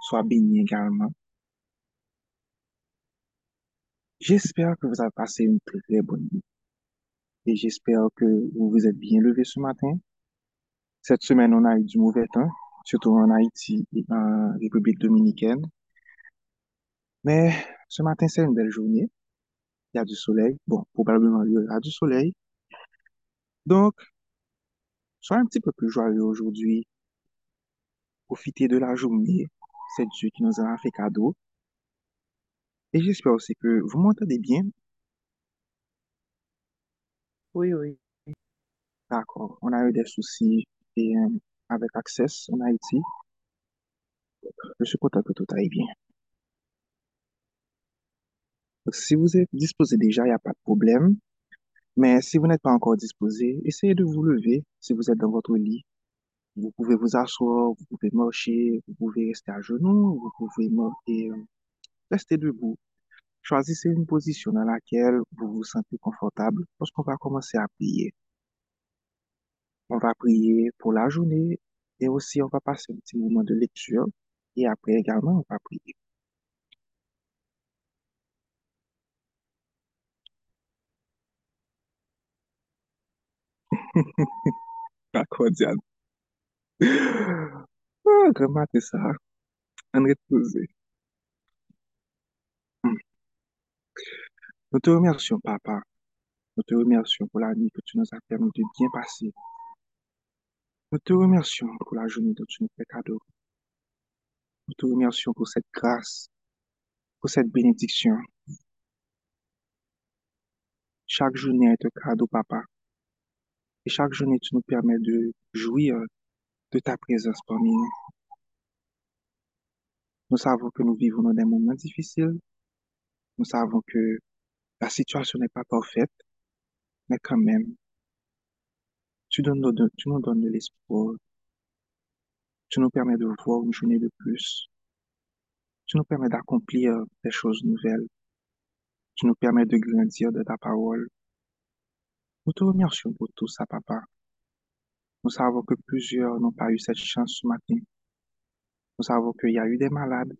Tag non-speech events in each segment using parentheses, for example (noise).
soit béni également. J'espère que vous avez passé une très bonne nuit et j'espère que vous vous êtes bien levé ce matin. Cette semaine, on a eu du mauvais temps, surtout en Haïti et en République dominicaine. Mais ce matin, c'est une belle journée. Il y a du soleil. Bon, probablement, il y aura du soleil. Donc, soyez un petit peu plus joyeux aujourd'hui. Profitez de la journée. C'est Dieu qui nous a fait cadeau. Et j'espère aussi que vous m'entendez bien. Oui, oui. D'accord. On a eu des soucis et, euh, avec Access en Haïti. Je suis content que tout aille bien. Donc, si vous êtes disposé déjà, il n'y a pas de problème. Mais si vous n'êtes pas encore disposé, essayez de vous lever. Si vous êtes dans votre lit, vous pouvez vous asseoir, vous pouvez marcher, vous pouvez rester à genoux, vous pouvez mar- et, euh, rester debout. Choisissez une position dans laquelle vous vous sentez confortable parce qu'on va commencer à prier. On va prier pour la journée et aussi on va passer un petit moment de lecture et après également on va prier. (laughs) D'accord, Diane. Ah. On reposer. Nous te remercions, papa. Nous te remercions pour la nuit que tu nous as permis de bien passer. Nous te remercions pour la journée dont tu nous fais cadeau. Nous te remercions pour cette grâce, pour cette bénédiction. Chaque journée est un cadeau, papa. Et chaque journée, tu nous permets de jouir de ta présence parmi nous. Nous savons que nous vivons dans des moments difficiles. Nous savons que la situation n'est pas parfaite, mais quand même, tu nous donnes de l'espoir. Tu nous permets de voir une journée de plus. Tu nous permets d'accomplir des choses nouvelles. Tu nous permets de grandir de ta parole. Nous te remercions pour tout ça, papa. Nous savons que plusieurs n'ont pas eu cette chance ce matin. Nous savons qu'il y a eu des malades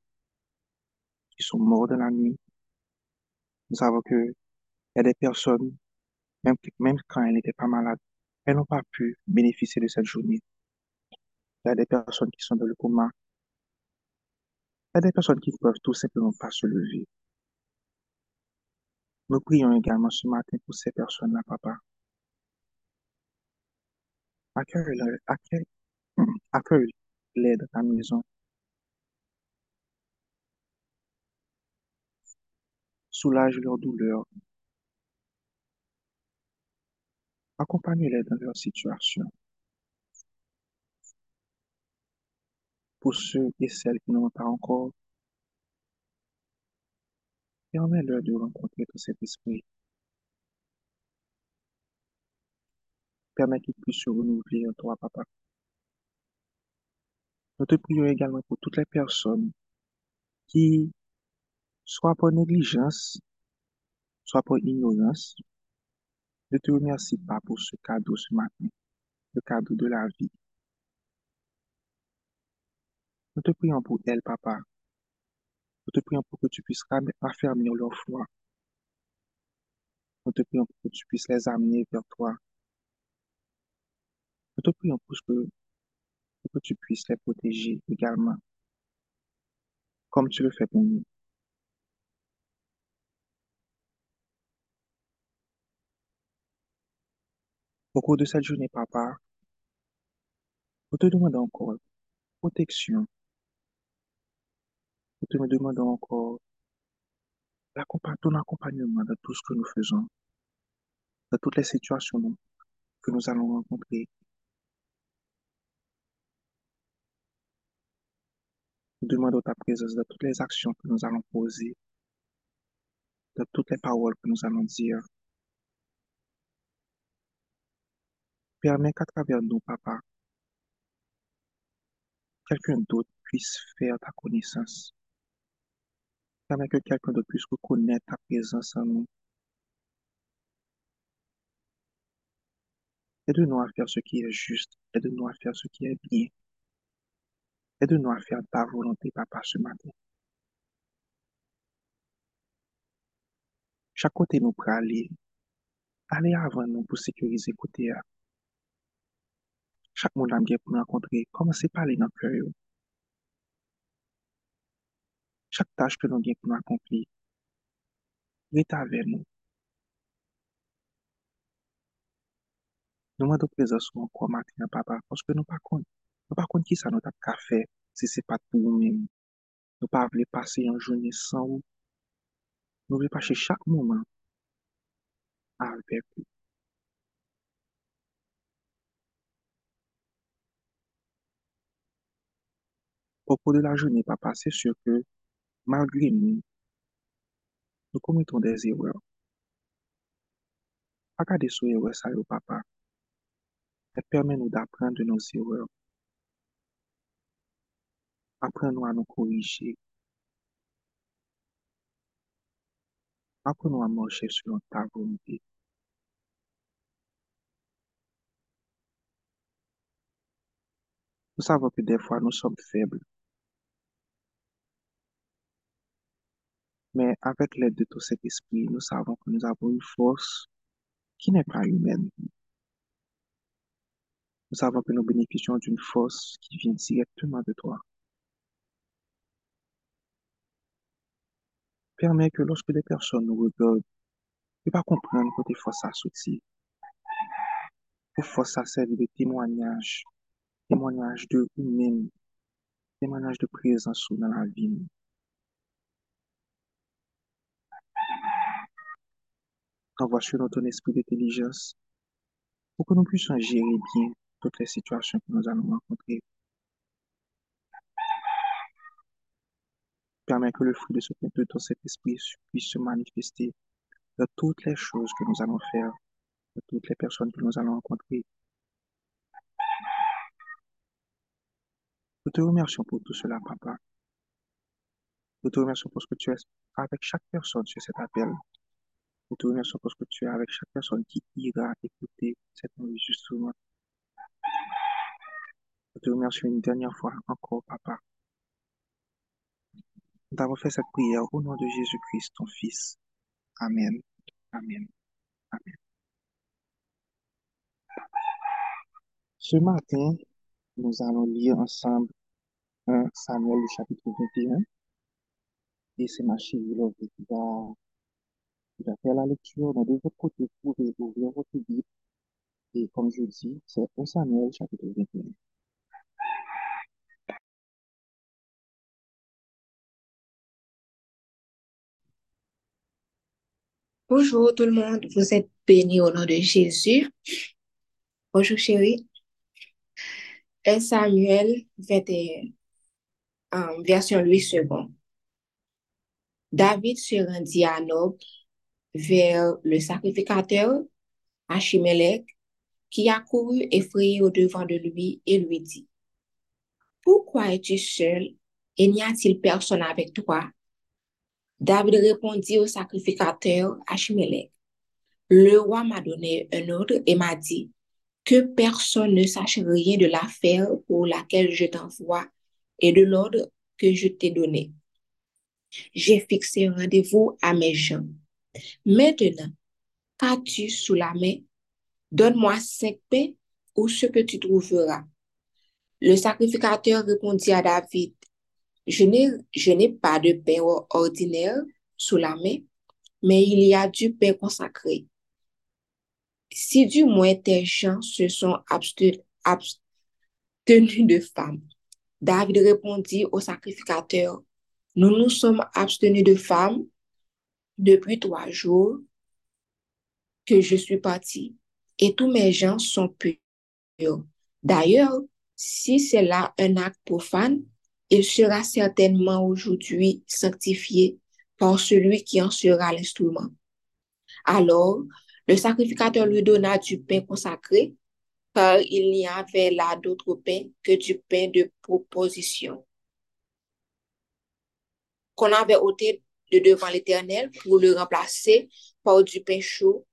qui sont morts dans la nuit. Nous savons qu'il y a des personnes, même, même quand elles n'étaient pas malades, elles n'ont pas pu bénéficier de cette journée. Il y a des personnes qui sont dans le coma. Il y a des personnes qui ne peuvent tout simplement pas se lever. Nous prions également ce matin pour ces personnes-là, papa. Accueille-les, accueille, accueille-les dans ta maison? Soulage leur douleur. Accompagne-les dans leur situation. Pour ceux et celles qui n'ont pas encore, permets-leur de rencontrer ton Saint-Esprit. Permets qu'ils se renouveler en toi, papa. Nous te prions également pour toutes les personnes qui, soit par négligence, soit par ignorance, ne te remercient pas pour ce cadeau ce matin, le cadeau de la vie. Nous te prions pour elles, papa. Nous te prions pour que tu puisses raffermir leur foi. Nous te prions pour que tu puisses les amener vers toi. Te prions pour que, pour que tu puisses les protéger également, comme tu le fais pour nous. Au cours de cette journée, papa, nous te demandons encore protection. Nous te demandons encore ton accompagnement dans tout ce que nous faisons, dans toutes les situations que nous allons rencontrer. Demandons ta présence dans toutes les actions que nous allons poser, dans toutes les paroles que nous allons dire. Permets qu'à travers nous, papa, quelqu'un d'autre puisse faire ta connaissance. Permets que quelqu'un d'autre puisse reconnaître ta présence en nous. Aide-nous à faire ce qui est juste. Aide-nous à faire ce qui est bien. Aide-nous à faire ta volonté, papa, ce matin. Chaque côté nous pour aller, aller avant nous pour sécuriser côté. Chaque monde a pour nous rencontrer, commencez par aller dans le cœur. Chaque tâche que nous avons pour nous accomplir, est avec nous. Nous demandons présence encore maintenant, papa, parce que nous ne pas compte. Nou pa kon ki sa nou tap ka fe, se se pat pou ou men. Nou pa vle pase yon jounen san ou. Nou vle pase chak mouman avek ou. Popo de la jounen pa pase sur ke, malgre nou, nou komiton de zewe. Akade sou ewe sa yo papa. Et permet nou d'apprendre de nos erreurs. Apprends-nous à nous corriger. Apprends-nous à marcher selon ta volonté. Nous savons que des fois, nous sommes faibles, mais avec l'aide de tout cet esprit, nous savons que nous avons une force qui n'est pas humaine. Nous savons que nous bénéficions d'une force qui vient directement de toi. Permets que lorsque des personnes nous regardent, ne pas comprendre que tes forces à sortir. Que force à servir de témoignage, témoignage de nous-mêmes, témoignage de présence dans la vie. Envoie sur ton esprit d'intelligence pour que nous puissions gérer bien toutes les situations que nous allons rencontrer. Permets que le fruit de ce de ton cet esprit puisse se manifester dans toutes les choses que nous allons faire, dans toutes les personnes que nous allons rencontrer. Nous te remercions pour tout cela, papa. Nous te remercions pour ce que tu es avec chaque personne sur cet appel. Nous te remercions pour ce que tu es avec chaque personne qui ira écouter cet enregistrement. Nous te remercions une dernière fois encore, papa. Nous t'avons fait cette prière au nom de Jésus-Christ, ton Fils. Amen. Amen. Amen. Ce matin, nous allons lire ensemble 1 Samuel, chapitre 21. Et c'est ma chérie qui va, qui va faire la lecture. Mais de votre côté, vous pouvez ouvrir votre Bible. Et comme je dis, c'est 1 Samuel, chapitre 21. Bonjour tout le monde, vous êtes bénis au nom de Jésus. Bonjour chérie. 1 Samuel 21, euh, version Louis II. David se rendit à Nob vers le sacrificateur Achimelech qui accourut effrayé au devant de lui et lui dit, Pourquoi es-tu seul et n'y a-t-il personne avec toi? David répondit au sacrificateur Achimelech, Le roi m'a donné un ordre et m'a dit que personne ne sache rien de l'affaire pour laquelle je t'envoie et de l'ordre que je t'ai donné. J'ai fixé rendez-vous à mes gens. Maintenant, qu'as-tu sous la main? Donne-moi cinq pains ou ce que tu trouveras. Le sacrificateur répondit à David, je n'ai, pas de pain ordinaire sous la main, mais il y a du pain consacré. Si du moins tes gens se sont abstenus de femmes. David répondit au sacrificateur, nous nous sommes abstenus de femmes depuis trois jours que je suis parti et tous mes gens sont purs. D'ailleurs, si c'est là un acte profane, il sera certainement aujourd'hui sanctifié par celui qui en sera l'instrument. Alors, le sacrificateur lui donna du pain consacré, car il n'y avait là d'autre pain que du pain de proposition, qu'on avait ôté de devant l'Éternel pour le remplacer par du pain chaud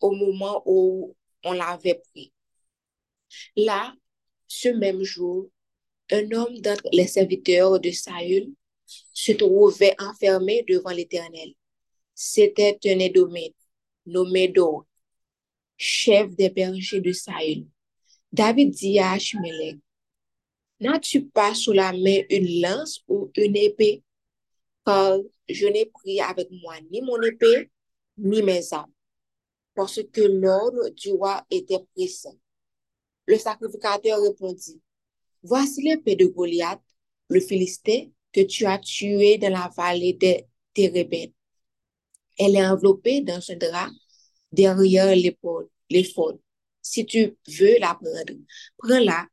au moment où on l'avait pris. Là, ce même jour, un homme d'entre les serviteurs de Saül se trouvait enfermé devant l'Éternel. C'était un Édomite nommé Do, chef des bergers de Saül. David dit à Achimelech, N'as-tu pas sous la main une lance ou une épée? Car je n'ai pris avec moi ni mon épée, ni mes armes, parce que l'ordre du roi était pressant. Le sacrificateur répondit, Voici l'épée de Goliath, le Philistin, que tu as tué dans la vallée de Térébène. Elle est enveloppée dans un drap derrière l'épaule, l'épaule. Si tu veux la prendre, prends-la,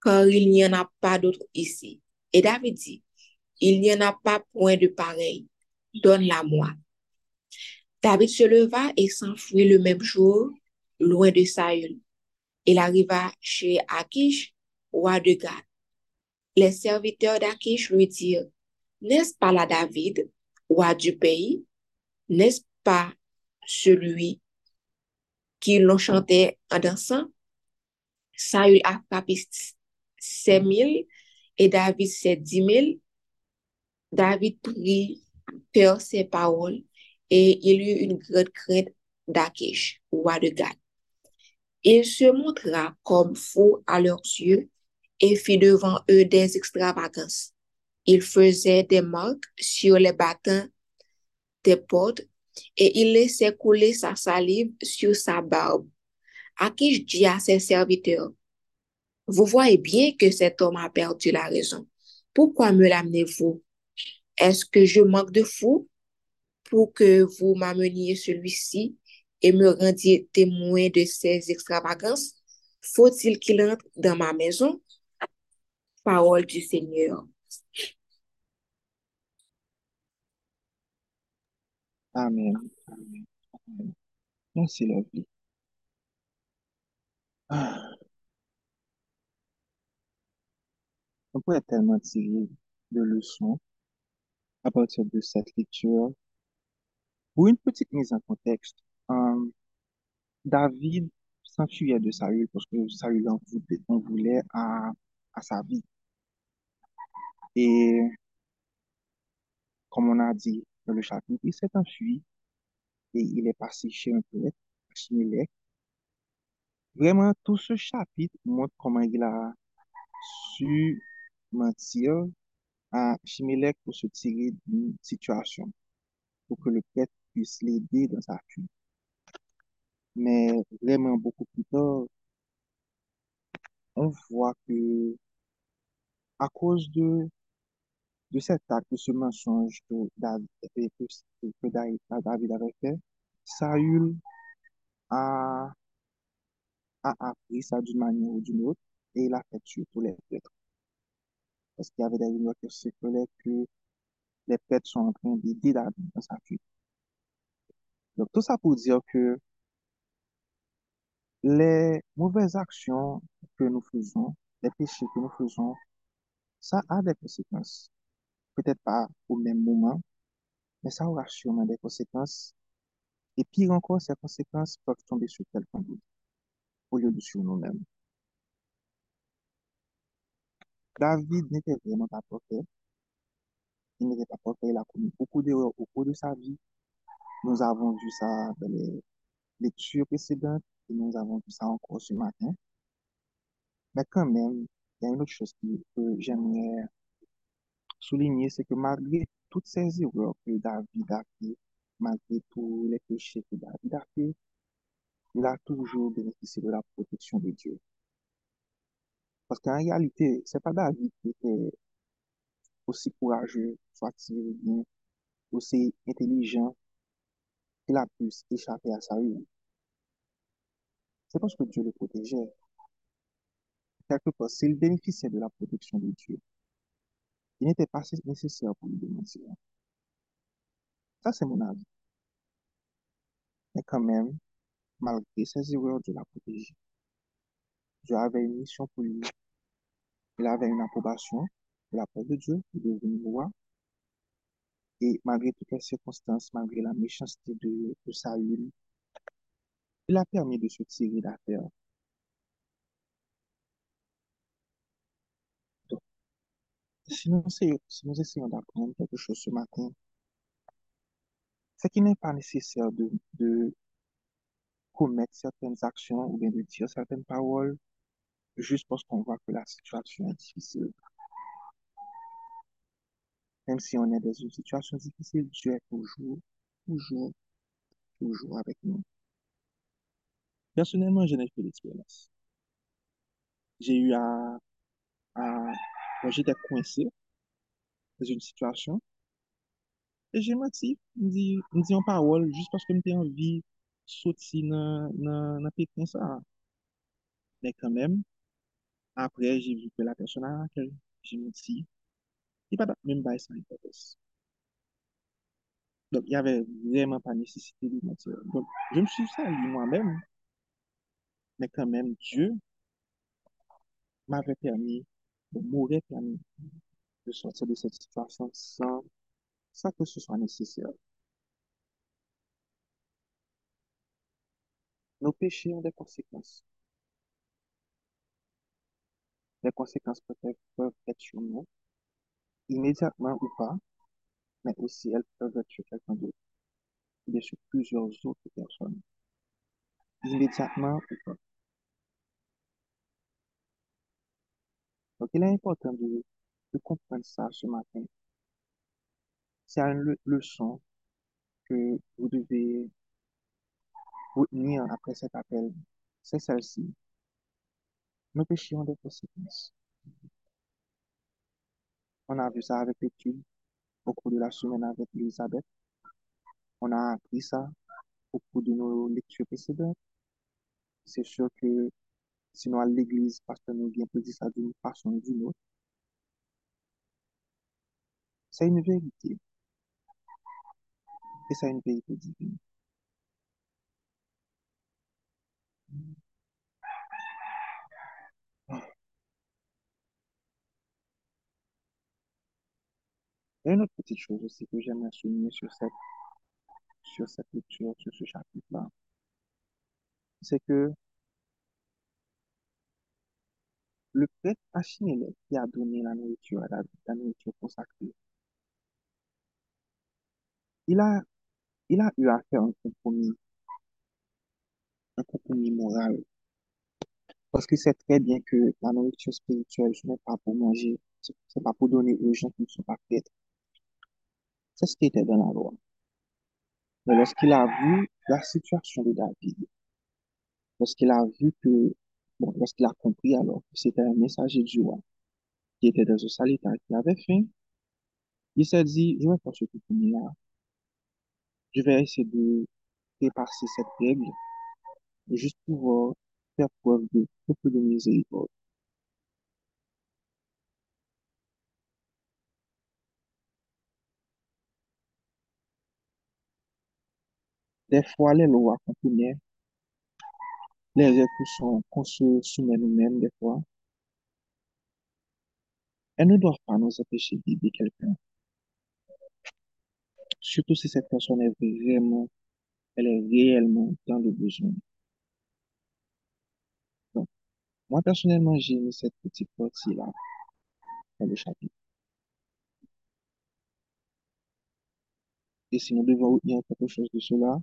car il n'y en a pas d'autre ici. Et David dit, il n'y en a pas point de pareil. Donne-la moi. David se leva et s'enfuit le même jour, loin de Saül. Il arriva chez Akish, roi de Gad. Les serviteurs d'Akish lui dirent, N'est-ce pas là David, roi du pays? N'est-ce pas celui qui l'enchantait en dansant? Saül a frappé ses mille et David ses dix mille. David prit cœur ses paroles et il eut une grande crainte d'Akish, roi de. Il se montra comme fou à leurs yeux et fit devant eux des extravagances. Il faisait des marques sur les battants des portes et il laissait couler sa salive sur sa barbe. Akish dit à ses serviteurs, Vous voyez bien que cet homme a perdu la raison. Pourquoi me l'amenez-vous? Est-ce que je manque de fou pour que vous m'ameniez celui-ci et me rendiez témoin de ces extravagances? Faut-il qu'il entre dans ma maison? Parole du Seigneur. Amen. Merci, la vie. Ah. On pourrait tellement tirer de leçons à partir de cette lecture. Pour une petite mise en contexte, euh, David s'enfuyait de Saül parce que Saül en voulait, en voulait à, à sa vie. Et comme on a dit dans le chapitre, il s'est enfui et il est passé chez un prêtre, Chimelech. Vraiment, tout ce chapitre montre comment il a su mentir à Chimelech pour se tirer d'une situation, pour que le prêtre puisse l'aider dans sa fuite. Mais vraiment, beaucoup plus tard, on voit que à cause de, de cet acte, de ce mensonge que David, que, avait fait, Saül a, a appris ça d'une manière ou d'une autre et il a fait tuer tous les prêtres. Parce qu'il y avait des rumeurs qui circulaient que les prêtres sont en train d'aider David dans sa fuite. Donc, tout ça pour dire que les mauvaises actions que nous faisons, les péchés que nous faisons, Sa a de konsekans. Petet pa ou men mouman, men sa ou a chouman de konsekans. E pire ankon, se konsekans peuvent tombe sou kelkan dou. Ou yo dou sou nou men. David nete vreman pa profe. Il nete pa profe, il a koumi poukou de ou kou de sa vi. Nou avon vu sa de l'étude précédente et nou avon vu sa ankon sou matin. Men kan men, il y a une autre chose que, j'aimerais souligner, c'est que malgré toutes ces erreurs que David a fait, malgré tous les péchés que David a fait, il a toujours bénéficié de la protection de Dieu. Parce qu'en réalité, c'est pas David qui était aussi courageux, soit-il bien, aussi intelligent, qu'il a pu échapper à Saül. C'est parce que Dieu le protégeait. Quelque part, s'il bénéficiait de la protection de Dieu, il n'était pas nécessaire pour lui démentir. Ça, c'est mon avis. Mais quand même, malgré ses erreurs, Dieu l'a protégé. Dieu avait une mission pour lui. Il avait une approbation de la part de Dieu, il est devenu roi. Et malgré toutes les circonstances, malgré la méchanceté de, de Saül, il a permis de se tirer d'affaire. Donc, Si nous essayons, d'apprendre quelque chose ce matin, c'est qu'il n'est pas nécessaire de, de commettre certaines actions ou bien de dire certaines paroles juste parce qu'on voit que la situation est difficile. Même si on est dans une situation difficile, Dieu est toujours, toujours, toujours avec nous. Personnellement, je n'ai fait l'expérience. J'ai eu à, à, Moi, j'étais coincé dans une situation. Et j'ai menti. Je dis en parole juste parce que j'étais envie de sortir dans le pétrin ça. Mais quand même, après, j'ai vu que la personne à laquelle j'ai menti, il n'y a pas même pas ça hypothèse. Donc, il n'y avait vraiment pas nécessité de mentir. Donc, je me suis sali moi-même. Mais quand même, Dieu m'avait permis m'aurait permis de sortir de cette situation sans, que ce soit nécessaire. Nos péchés ont des conséquences. Les conséquences peuvent peuvent être sur nous, immédiatement ou pas, mais aussi elles peuvent être sur quelqu'un d'autre, bien sur plusieurs autres personnes, immédiatement ou pas. Donc, il est important de, comprendre ça ce matin. C'est une le- leçon que vous devez retenir après cet appel. C'est celle-ci. Nos péchés ont des conséquences. On a vu ça avec l'étude au cours de la semaine avec Elisabeth. On a appris ça au cours de nos lectures précédentes. C'est sûr que sinon à l'église, parce que nous bien dire ça d'une façon ou d'une autre, c'est une vérité et c'est une vérité divine. A une autre petite chose aussi que j'aimerais souligner sur cette, sur cette lecture, sur ce chapitre-là, c'est que le prêtre Achimélec qui a donné la nourriture David, la nourriture consacrée, il a, il a eu à faire un compromis, un compromis moral, parce qu'il sait très bien que la nourriture spirituelle, ce n'est pas pour manger, c'est c'est pas pour donner aux gens qui ne sont pas prêtres. C'est ce qui était dans la loi. Mais lorsqu'il a vu la situation de David, lorsqu'il a vu que, bon, lorsqu'il a compris alors que c'était un messager du roi qui était dans un sale état, qui avait faim, il s'est dit, je vais faire ce compromis-là, je vais essayer de dépasser cette règle juste pouvoir faire preuve de beaucoup de miséricorde. Des fois, les lois connaît, les que sont- qu'on se soumet nous-mêmes, des fois, elles ne doivent pas nous empêcher d'aider quelqu'un. Surtout si cette personne est vraiment, elle est réellement dans le besoin. Donc, moi, personnellement, j'ai mis cette petite partie-là dans le chapitre. Et si nous devons retenir quelque chose de cela,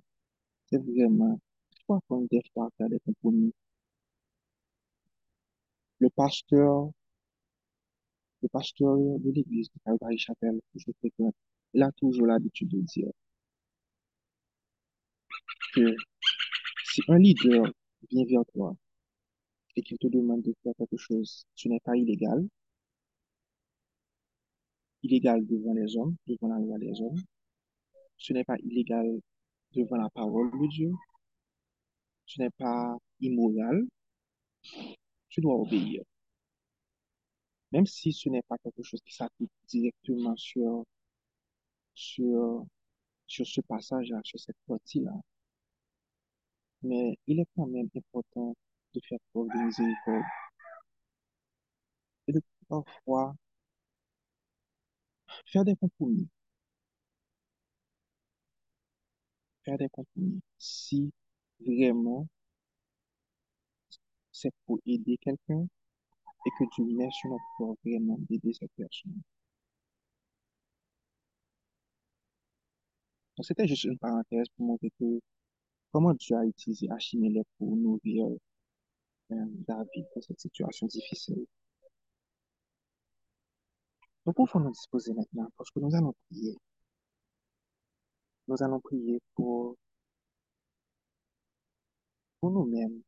c'est vraiment, fois à faire des compromis. Le pasteur, le pasteur de l'église de Calvary-Chapelle, que je fréquente, il a toujours l'habitude de dire que si un leader vient vers toi et qu'il te demande de faire quelque chose, ce n'est pas illégal, illégal devant les hommes, devant la loi des hommes, ce n'est pas illégal devant la parole de Dieu, ce n'est pas immoral, tu dois obéir. Même si ce n'est pas quelque chose qui s'applique directement sur, sur, sur ce passage-là, sur cette partie-là, mais il est quand même important de faire preuve de miséricorde et de parfois faire des compromis, faire des compromis. Si vraiment, c'est pour aider quelqu'un et que tu laisses une pouvoir vraiment aider cette personne. Donc, c'était juste une parenthèse pour montrer que comment Dieu a utilisé Achimélec pour nourrir euh, David dans cette situation difficile. Nous pouvons nous disposer maintenant parce que nous allons prier. Nous allons prier pour pour nous-mêmes.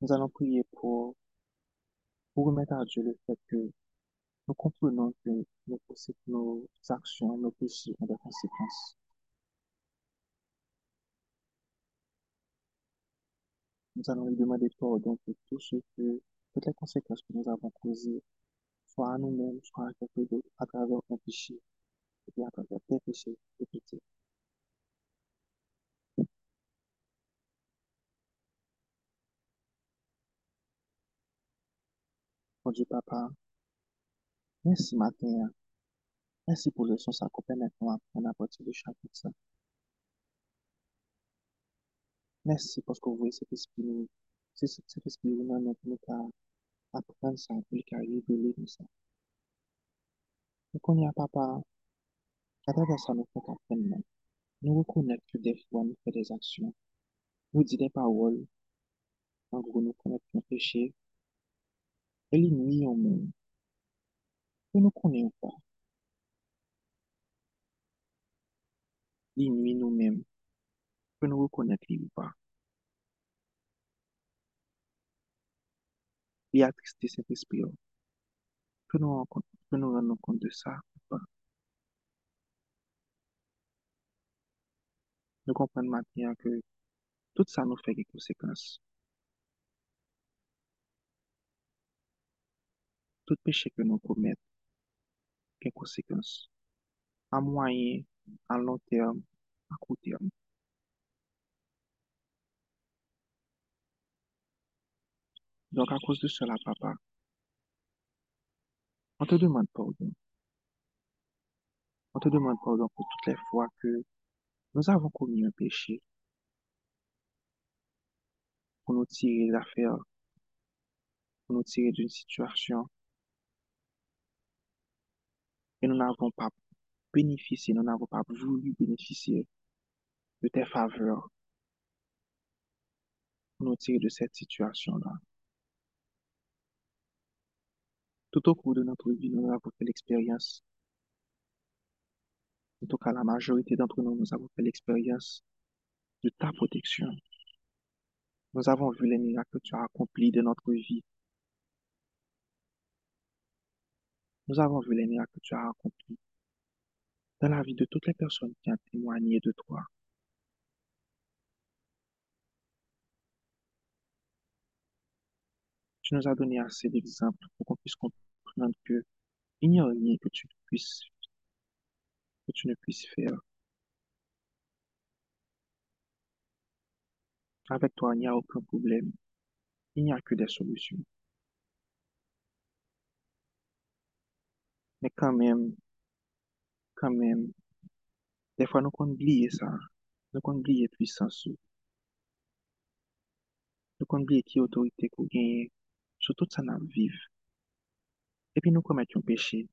Nous allons prier pour, pour remettre à Dieu le fait que nous comprenons que nos, nos actions, nos péchés ont des conséquences. Nous allons lui demander pardon pour tout ce que, toutes les conséquences que nous avons causées, soit à nous-mêmes, soit à quelqu'un d'autre, à travers un péché, et puis à travers des péchés répétés. Mon Dieu, Papa, merci matin. Merci pour le son ça qu'on permet de apprendre à partir de chapitre ça. Merci parce que vous voyez cet esprit nous, c'est cet esprit nous nous nous apprendre ça, pour le révéler nous ça. Et qu'on y a papa, à travers ça nous fait apprendre. Nous reconnaître que des fois nous faisons des actions, nous disons des paroles, en gros nous connaissons nos péchés, nuits au monde. Que nous connaissons pas? Les nuits nous-mêmes, que nous reconnaître les ou pas? Et attrister cet esprit, que nous que nous rendons compte de ça ou pas? Nous comprenons maintenant que tout ça nous fait des conséquences. Tout péché que nous commettons, des conséquences? À moyen, à long terme, à court terme. Donc, à cause de cela, papa, on te demande pardon. On te demande pardon pour toutes les fois que nous avons commis un péché pour nous tirer d'affaires, pour nous tirer d'une situation et nous n'avons pas bénéficié, nous n'avons pas voulu bénéficier de tes faveurs pour nous tirer de cette situation-là. Tout au cours de notre vie, nous avons fait l'expérience, en tout cas la majorité d'entre nous, nous avons fait l'expérience de ta protection. Nous avons vu les miracles que tu as accomplis de notre vie. Nous avons vu les miracles que tu as accomplis dans la vie de toutes les personnes qui ont témoigné de toi. Tu nous as donné assez d'exemples pour qu'on puisse comprendre que il n'y a rien que tu puisses, que tu ne puisses faire. Avec toi, il n'y a aucun problème. Il n'y a que des solutions. Mais quand même, quand même, des fois, nous qu'on oublie ça. Nous qu'on oublie puissance. Nous qu'on oublie qui autorité qu'on gagne sur tout ça vivre. Et puis nous commettons un péché.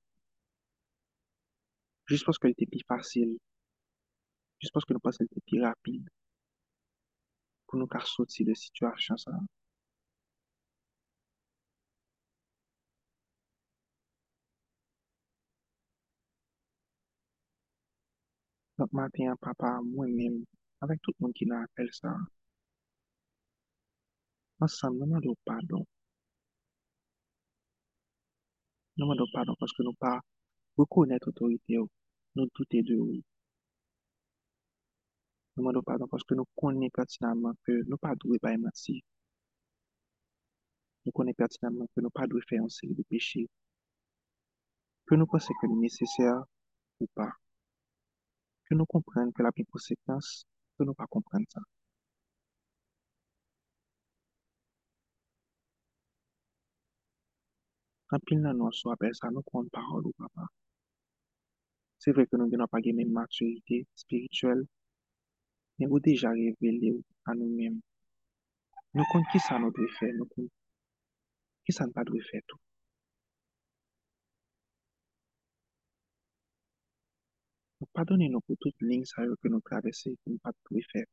Juste parce que était plus facile. Juste parce que nous pensons qu'elle était plus rapide. Pour nous car sortir de situation ça. Nop maten, papa, mwen men, avèk tout moun ki nan apel sa. Ansam, nan man do padon. Nan man do padon, paske nou pa rekonet otorite ou, nou doutè de ou. Nan man do padon, paske nou konen pertinanman ke nou pa dwe bay mati. Nou konen pertinanman ke nou pa dwe fè anseri de peche. Ke nou konseke li neseser ou pa. ke nou komprenn ke la pi konsekans ke nou pa komprenn sa. Anpil nan nou sou apel sa nou kon parol ou papa. Se vre ke nou gen apage men maturite spirituel, men ou deja revele an nou men. Nou kon ki sa nou dwe fe, nou kon ki sa nou pa dwe fe tou. Padone nou pou tout ling sa yo ke nou travese ke nou pat pou y fer.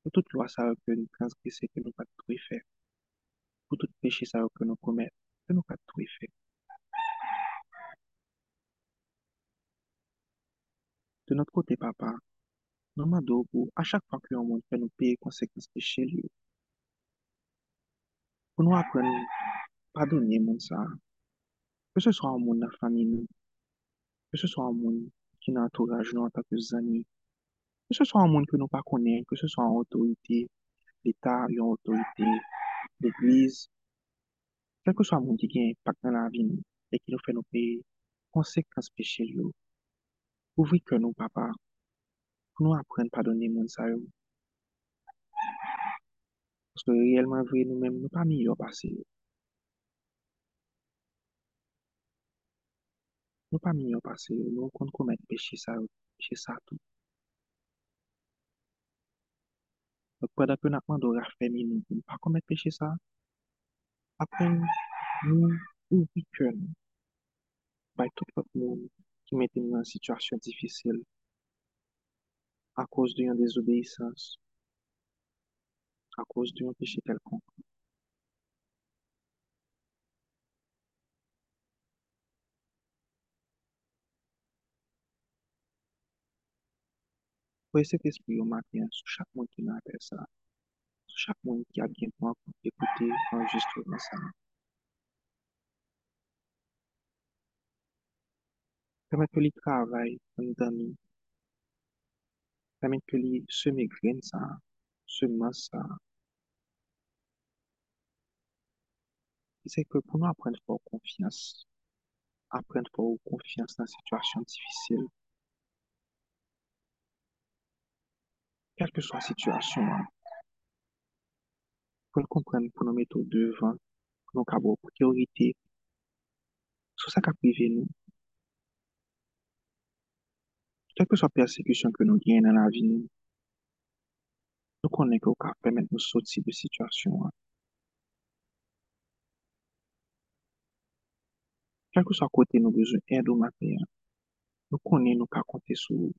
Pou tout lwa sa yo ke nou transgrese ke nou pat pou y fer. Pou tout peche sa yo ke nou komet ke nou pat pou y fer. De notre kote papa, nou mado pou a chak fwa ki yon moun fè nou peye konsekans peche li yo. Pou nou apren padone moun sa. Ke se swa yon moun nan fami nou. que ce soit un monde ki nan entouraj nou an tanke zani. Ke se so an moun ke nou pa konen, ke se so an otorite, l'Etat, yon otorite, l'Eglise, kelke so an moun ki gen impak nan la vin, e ki nou fè nou pe konsekans peche yo. Ouvri ke nou papa, pou nou apren padone moun sa yo. Paske reyelman vwe nou men nou pa mi yo pase yo. Nou pa mi yo pase yo, nou kon komet peche sa yo, peche sa tou. Lòk pwè dapè nakman do rafè mi nou, nou pa komet peche sa. Apen nou ouvi kè nou. Bay tout lòk nou ki mette nou an situasyon difisil. A kòz de yon dezobeysans. A kòz de yon peche kelkonk. Cet esprit au matin, sur chaque monde qui n'a pas ça, sur chaque monde qui a bien pour écouter l'enregistrement ça. Permettre que les travail dans nous, permettre que les semer graines ça, semer ça. Et c'est que pour nous apprendre à faire confiance, apprendre à faire confiance dans kelke swa situasyon an, pou l kompren pou nou metou devan, pou nou kabou pou teorite, sou sa ka prive nou. Kelke swa persekisyon ke nou gen nan la vi nou, nou konen ke ou ka premen nou soti de situasyon an. Kelke swa kote nou bezon ed ou mater, nou konen nou ka konte sou ou.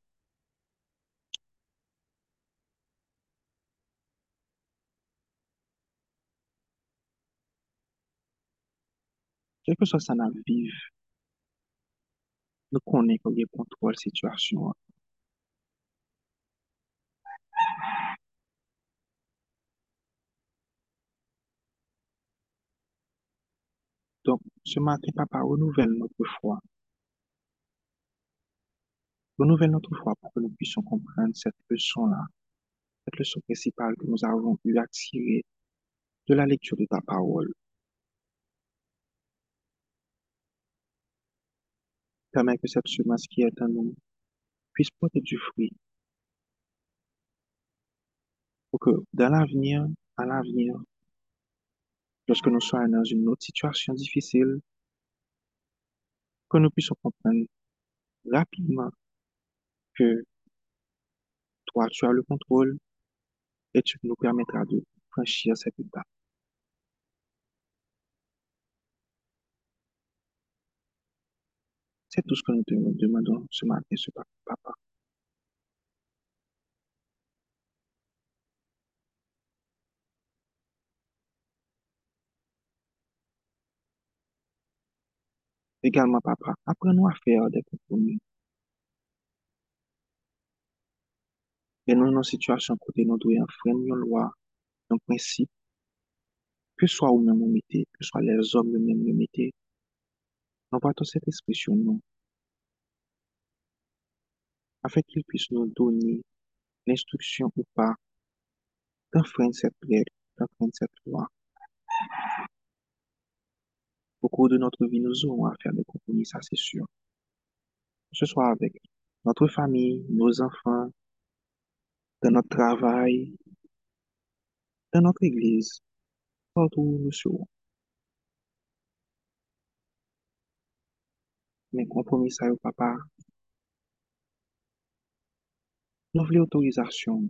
Quel que soit ça dans la vie, nous connaissons qu'on y a contrôle de la situation. hein. Donc, ce matin, papa, renouvelle notre foi. Renouvelle notre foi pour que nous puissions comprendre cette leçon-là, cette leçon principale que nous avons eu à tirer de la lecture de ta parole. Permets que cette semence qui est en nous puisse porter du fruit pour que dans l'avenir, à l'avenir, lorsque nous soyons dans une autre situation difficile, que nous puissions comprendre rapidement que toi, tu as le contrôle et tu nous permettras de franchir cette étape. C'est tout ce que nous te demandons ce matin, ce papa. Également, papa, apprends-nous à faire des compromis. Et nous, dans une situation côté nous devons enfreindre nos lois, nos principes, que soit ou même nous mettez, que soit les hommes eux-mêmes nous nous partons cette expression, nous, afin qu'ils puissent nous donner l'instruction ou pas d'enfreindre cette règle, d'enfreindre cette loi. Au cours de notre vie, nous aurons à faire des compromis, ça c'est sûr. Que ce soit avec notre famille, nos enfants, dans notre travail, dans notre église, partout où nous serons. Mais compromis ça, yo, papa, nous voulons autorisation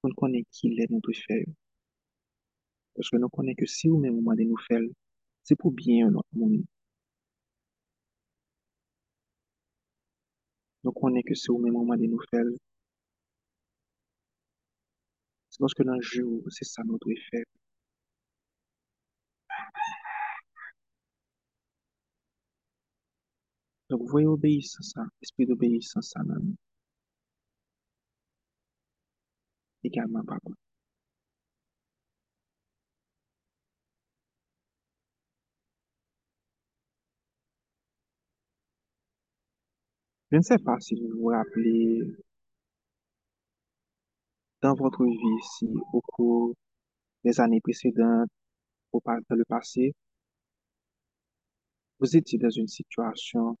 pour nous connaître qui l'est nous devons faire. Parce que nous connaissons que si vous même moment de nous faire, c'est pour bien notre monde. nous connaissons que c'est au même moment de nous faire. C'est parce que dans le jeu, c'est ça nous devons faire. Donc, voyez obéissance, ça, esprit d'obéissance, ça, nan, également, papa. Je ne sais pas si vous vous rappelez dans votre vie, si au cours des années précédentes, pas dans le passé, vous étiez dans une situation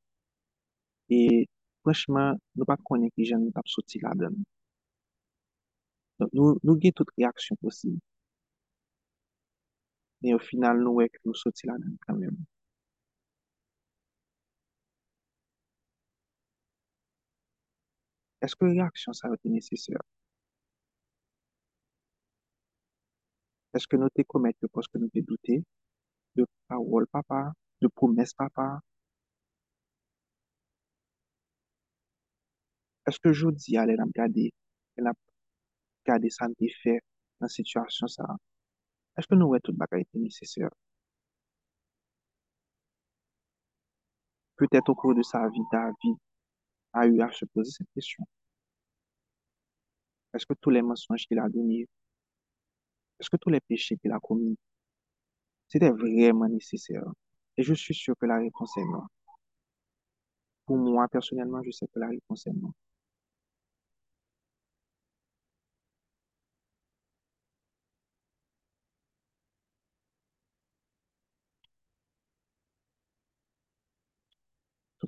E prechman, nou pa konen ki jan nou tap soti la den. Don, nou, nou gen tout reaksyon posib. Men yo final nou wek nou soti la den kanmen. Eske reaksyon sa wote neseseur? Eske nou te komet yo poske nou te doute? De pawol papa, de promes papa, Est-ce que je dis à elle a regardé, elle a regardé ça me fait dans la situation ça? Est-ce que nous ouais toute bagaille était nécessaire? Peut-être au cours de sa vie, David a eu à se poser cette question. Est-ce que tous les mensonges qu'il a donnés, est-ce que tous les péchés qu'il a commis, c'était vraiment nécessaire? Et je suis sûr que la réponse est non. Pour moi, personnellement, je sais que la réponse est non.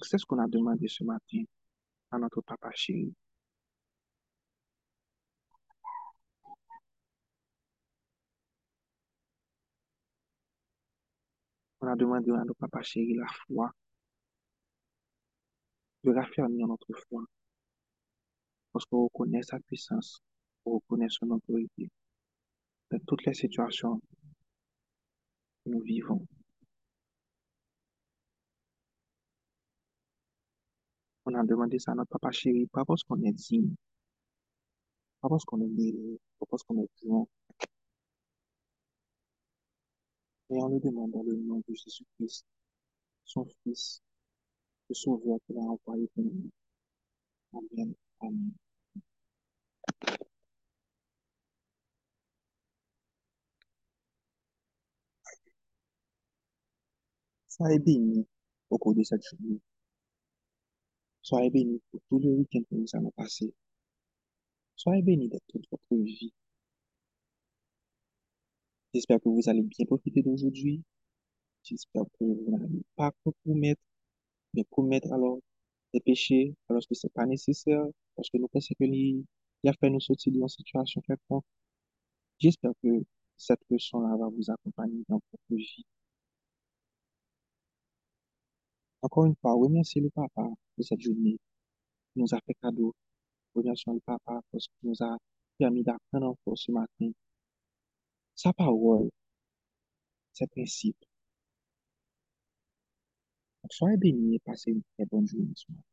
Donc, c'est ce qu'on a demandé ce matin à notre papa chéri. On a demandé à notre papa chéri la foi, de raffermir notre foi, parce qu'on reconnaît sa puissance, on reconnaît son autorité dans toutes les situations que nous vivons. On a demandé ça à notre papa chéri, pas parce qu'on est digne, pas parce qu'on est guéri, pas parce qu'on est bon, mais on le demande dans le nom de Jésus-Christ, son Fils, le Sauveur qu'il a envoyé pour nous. Amen. Amen. Soyez bénis au cours de cette journée. Soyez bénis pour tout le week-end que nous allons passer. Soyez bénis de toute votre vie. J'espère que vous allez bien profiter d'aujourd'hui. J'espère que vous n'allez pas compromettre, mais commettre alors des péchés alors que ce n'est pas nécessaire, parce que nous pensons que il a fait nous sortir d'une situation quelconque. J'espère que cette leçon-là va vous accompagner dans votre vie. Encore une fois, remerciez le papa de cette journée qui nous a fait cadeau. Remercions le papa parce qu'il nous a permis d'apprendre encore ce matin sa parole, ses principes. Soyez bénis et passez une très bonne journée ce matin.